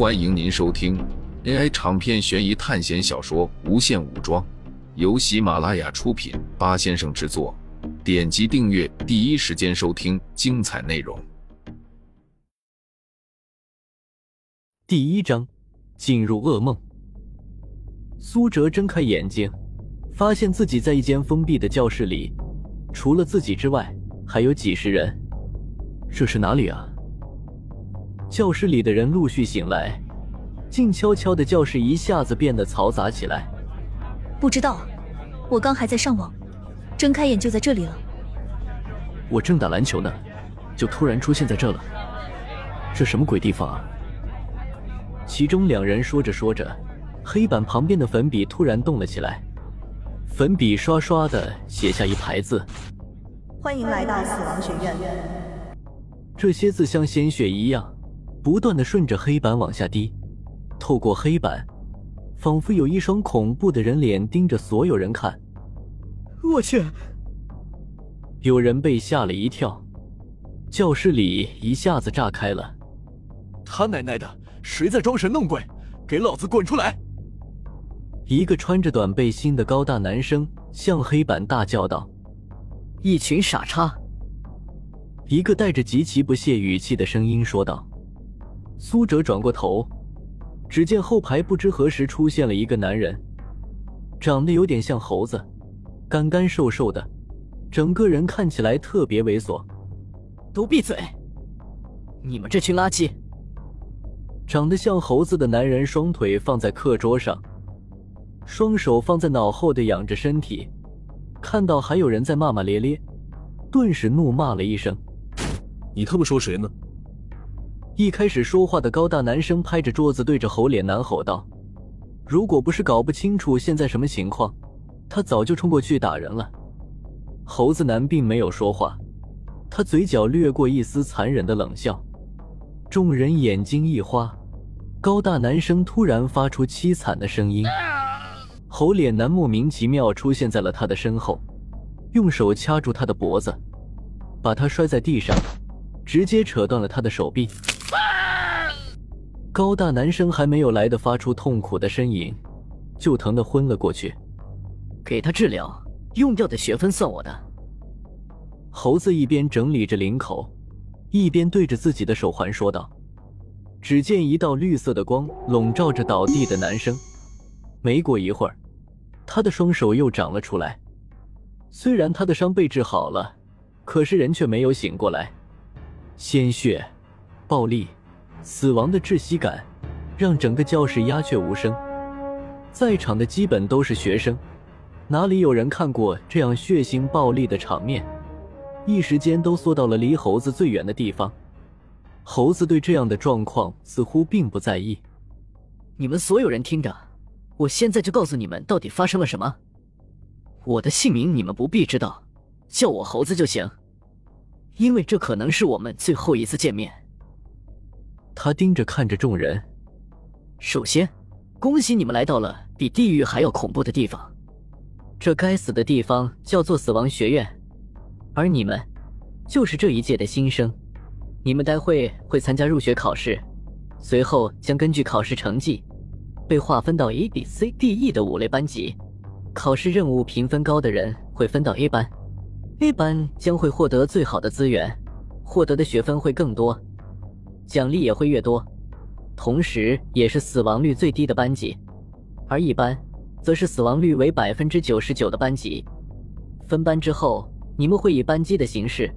欢迎您收听 AI 长篇悬疑探险小说《无限武装》，由喜马拉雅出品，八先生制作。点击订阅，第一时间收听精彩内容。第一章，进入噩梦。苏哲睁开眼睛，发现自己在一间封闭的教室里，除了自己之外，还有几十人。这是哪里啊？教室里的人陆续醒来，静悄悄的教室一下子变得嘈杂起来。不知道，我刚还在上网，睁开眼就在这里了。我正打篮球呢，就突然出现在这了。这什么鬼地方啊？其中两人说着说着，黑板旁边的粉笔突然动了起来，粉笔刷刷的写下一排字：“欢迎来到死亡学院。”这些字像鲜血一样。不断的顺着黑板往下滴，透过黑板，仿佛有一双恐怖的人脸盯着所有人看。我去！有人被吓了一跳，教室里一下子炸开了。他奶奶的，谁在装神弄鬼？给老子滚出来！一个穿着短背心的高大男生向黑板大叫道：“一群傻叉！”一个带着极其不屑语气的声音说道。苏哲转过头，只见后排不知何时出现了一个男人，长得有点像猴子，干干瘦瘦的，整个人看起来特别猥琐。都闭嘴！你们这群垃圾！长得像猴子的男人双腿放在课桌上，双手放在脑后的仰着身体，看到还有人在骂骂咧咧，顿时怒骂了一声：“你他妈说谁呢？”一开始说话的高大男生拍着桌子，对着猴脸男吼道：“如果不是搞不清楚现在什么情况，他早就冲过去打人了。”猴子男并没有说话，他嘴角掠过一丝残忍的冷笑。众人眼睛一花，高大男生突然发出凄惨的声音。猴脸男莫名其妙出现在了他的身后，用手掐住他的脖子，把他摔在地上，直接扯断了他的手臂。高大男生还没有来得发出痛苦的呻吟，就疼得昏了过去。给他治疗，用掉的学分算我的。猴子一边整理着领口，一边对着自己的手环说道。只见一道绿色的光笼罩着倒地的男生，没过一会儿，他的双手又长了出来。虽然他的伤被治好了，可是人却没有醒过来，鲜血，暴力。死亡的窒息感让整个教室鸦雀无声，在场的基本都是学生，哪里有人看过这样血腥暴力的场面？一时间都缩到了离猴子最远的地方。猴子对这样的状况似乎并不在意。你们所有人听着，我现在就告诉你们到底发生了什么。我的姓名你们不必知道，叫我猴子就行，因为这可能是我们最后一次见面。他盯着看着众人。首先，恭喜你们来到了比地狱还要恐怖的地方。这该死的地方叫做死亡学院，而你们就是这一届的新生。你们待会会参加入学考试，随后将根据考试成绩被划分到 A、B、C、D、E 的五类班级。考试任务评分高的人会分到 A 班，A 班将会获得最好的资源，获得的学分会更多。奖励也会越多，同时也是死亡率最低的班级，而一班则是死亡率为百分之九十九的班级。分班之后，你们会以班机的形式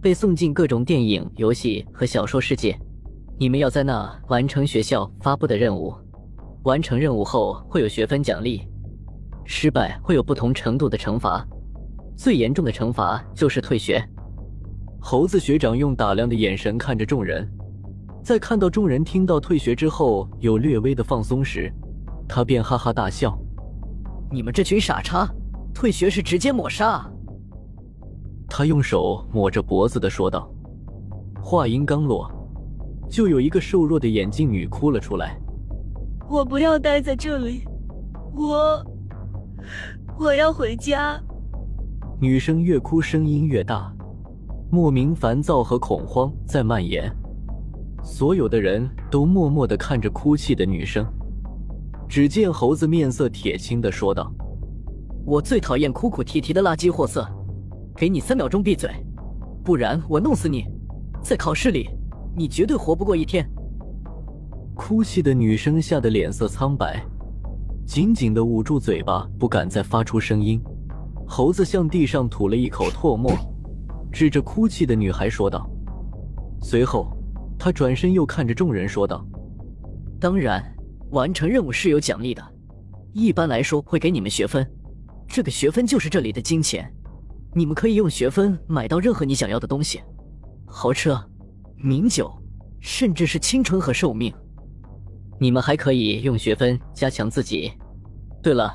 被送进各种电影、游戏和小说世界。你们要在那完成学校发布的任务，完成任务后会有学分奖励，失败会有不同程度的惩罚，最严重的惩罚就是退学。猴子学长用打量的眼神看着众人。在看到众人听到退学之后有略微的放松时，他便哈哈大笑：“你们这群傻叉，退学是直接抹杀。”他用手抹着脖子的说道。话音刚落，就有一个瘦弱的眼镜女哭了出来：“我不要待在这里，我我要回家。”女生越哭声音越大，莫名烦躁和恐慌在蔓延。所有的人都默默的看着哭泣的女生。只见猴子面色铁青的说道：“我最讨厌哭哭啼啼的垃圾货色，给你三秒钟闭嘴，不然我弄死你！在考试里，你绝对活不过一天。”哭泣的女生吓得脸色苍白，紧紧的捂住嘴巴，不敢再发出声音。猴子向地上吐了一口唾沫，指着哭泣的女孩说道。随后，他转身又看着众人说道：“当然。”完成任务是有奖励的，一般来说会给你们学分，这个学分就是这里的金钱，你们可以用学分买到任何你想要的东西，豪车、名酒，甚至是青春和寿命。你们还可以用学分加强自己。对了，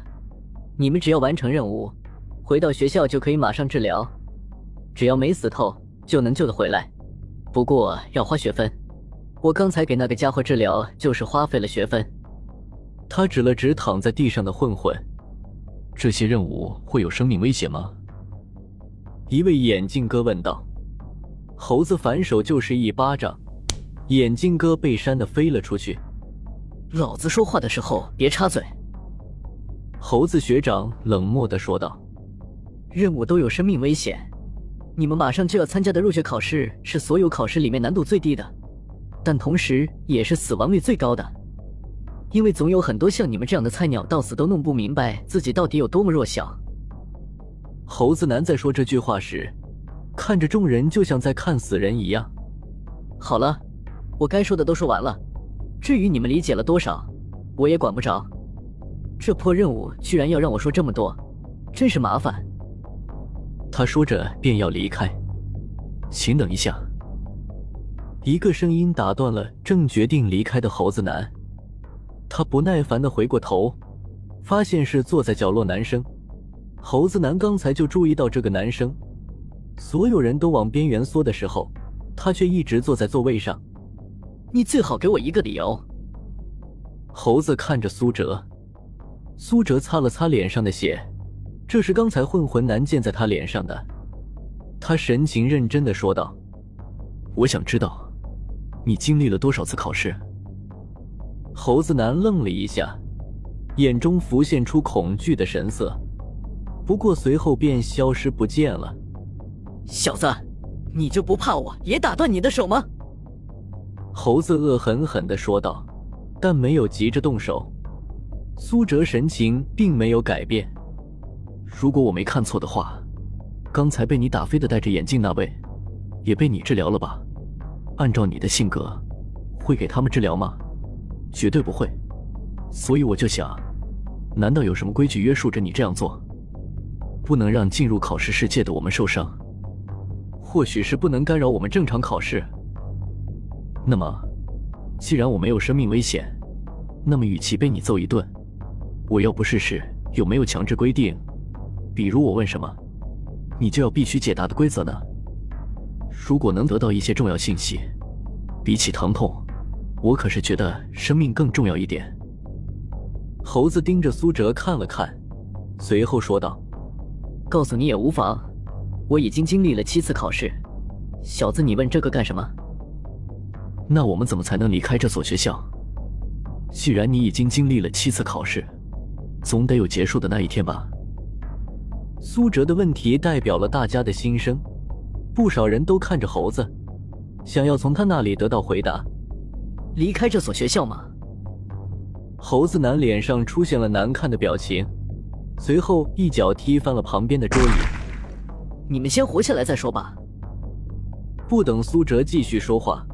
你们只要完成任务，回到学校就可以马上治疗，只要没死透就能救得回来，不过要花学分。我刚才给那个家伙治疗就是花费了学分。他指了指躺在地上的混混，这些任务会有生命危险吗？一位眼镜哥问道。猴子反手就是一巴掌，眼镜哥被扇的飞了出去。老子说话的时候别插嘴。猴子学长冷漠的说道。任务都有生命危险，你们马上就要参加的入学考试是所有考试里面难度最低的，但同时也是死亡率最高的。因为总有很多像你们这样的菜鸟，到死都弄不明白自己到底有多么弱小。猴子男在说这句话时，看着众人就像在看死人一样。好了，我该说的都说完了。至于你们理解了多少，我也管不着。这破任务居然要让我说这么多，真是麻烦。他说着便要离开。请等一下，一个声音打断了正决定离开的猴子男。他不耐烦的回过头，发现是坐在角落男生。猴子男刚才就注意到这个男生，所有人都往边缘缩的时候，他却一直坐在座位上。你最好给我一个理由。猴子看着苏哲，苏哲擦了擦脸上的血，这是刚才混混男溅在他脸上的。他神情认真的说道：“我想知道，你经历了多少次考试。”猴子男愣了一下，眼中浮现出恐惧的神色，不过随后便消失不见了。小子，你就不怕我也打断你的手吗？猴子恶狠狠的说道，但没有急着动手。苏哲神情并没有改变。如果我没看错的话，刚才被你打飞的戴着眼镜那位，也被你治疗了吧？按照你的性格，会给他们治疗吗？绝对不会，所以我就想，难道有什么规矩约束着你这样做？不能让进入考试世界的我们受伤，或许是不能干扰我们正常考试。那么，既然我没有生命危险，那么与其被你揍一顿，我要不试试有没有强制规定，比如我问什么，你就要必须解答的规则呢？如果能得到一些重要信息，比起疼痛。我可是觉得生命更重要一点。猴子盯着苏哲看了看，随后说道：“告诉你也无妨，我已经经历了七次考试。小子，你问这个干什么？那我们怎么才能离开这所学校？既然你已经经历了七次考试，总得有结束的那一天吧？”苏哲的问题代表了大家的心声，不少人都看着猴子，想要从他那里得到回答。离开这所学校吗？猴子男脸上出现了难看的表情，随后一脚踢翻了旁边的桌椅。你们先活下来再说吧。不等苏哲继续说话，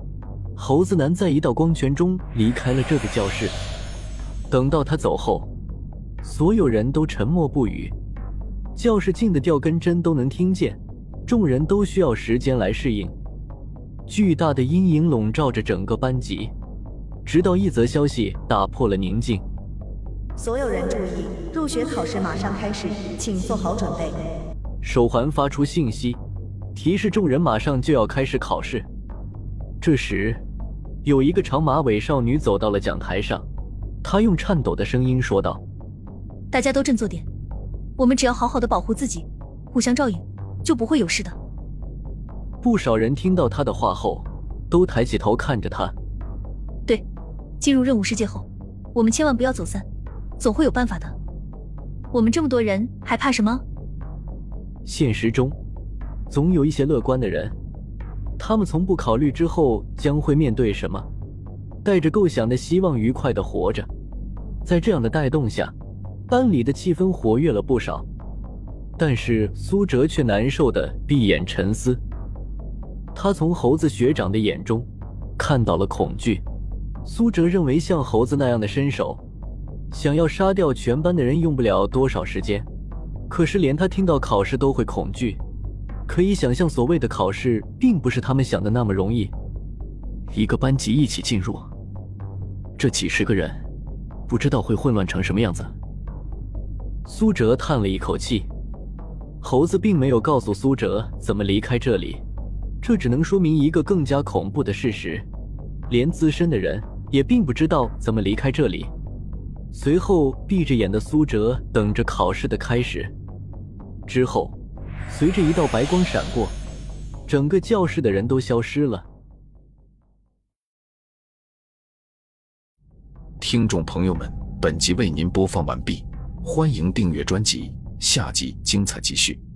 猴子男在一道光圈中离开了这个教室。等到他走后，所有人都沉默不语。教室静的掉根针都能听见，众人都需要时间来适应。巨大的阴影笼罩着整个班级。直到一则消息打破了宁静。所有人注意，入学考试马上开始，请做好准备。手环发出信息，提示众人马上就要开始考试。这时，有一个长马尾少女走到了讲台上，她用颤抖的声音说道：“大家都振作点，我们只要好好的保护自己，互相照应，就不会有事的。”不少人听到他的话后，都抬起头看着他。对。进入任务世界后，我们千万不要走散，总会有办法的。我们这么多人，还怕什么？现实中，总有一些乐观的人，他们从不考虑之后将会面对什么，带着构想的希望愉快的活着。在这样的带动下，班里的气氛活跃了不少。但是苏哲却难受的闭眼沉思。他从猴子学长的眼中看到了恐惧。苏哲认为，像猴子那样的身手，想要杀掉全班的人用不了多少时间。可是连他听到考试都会恐惧，可以想象，所谓的考试并不是他们想的那么容易。一个班级一起进入，这几十个人，不知道会混乱成什么样子。苏哲叹了一口气。猴子并没有告诉苏哲怎么离开这里，这只能说明一个更加恐怖的事实：连资深的人也并不知道怎么离开这里。随后，闭着眼的苏哲等着考试的开始。之后，随着一道白光闪过，整个教室的人都消失了。听众朋友们，本集为您播放完毕，欢迎订阅专辑。下集精彩继续。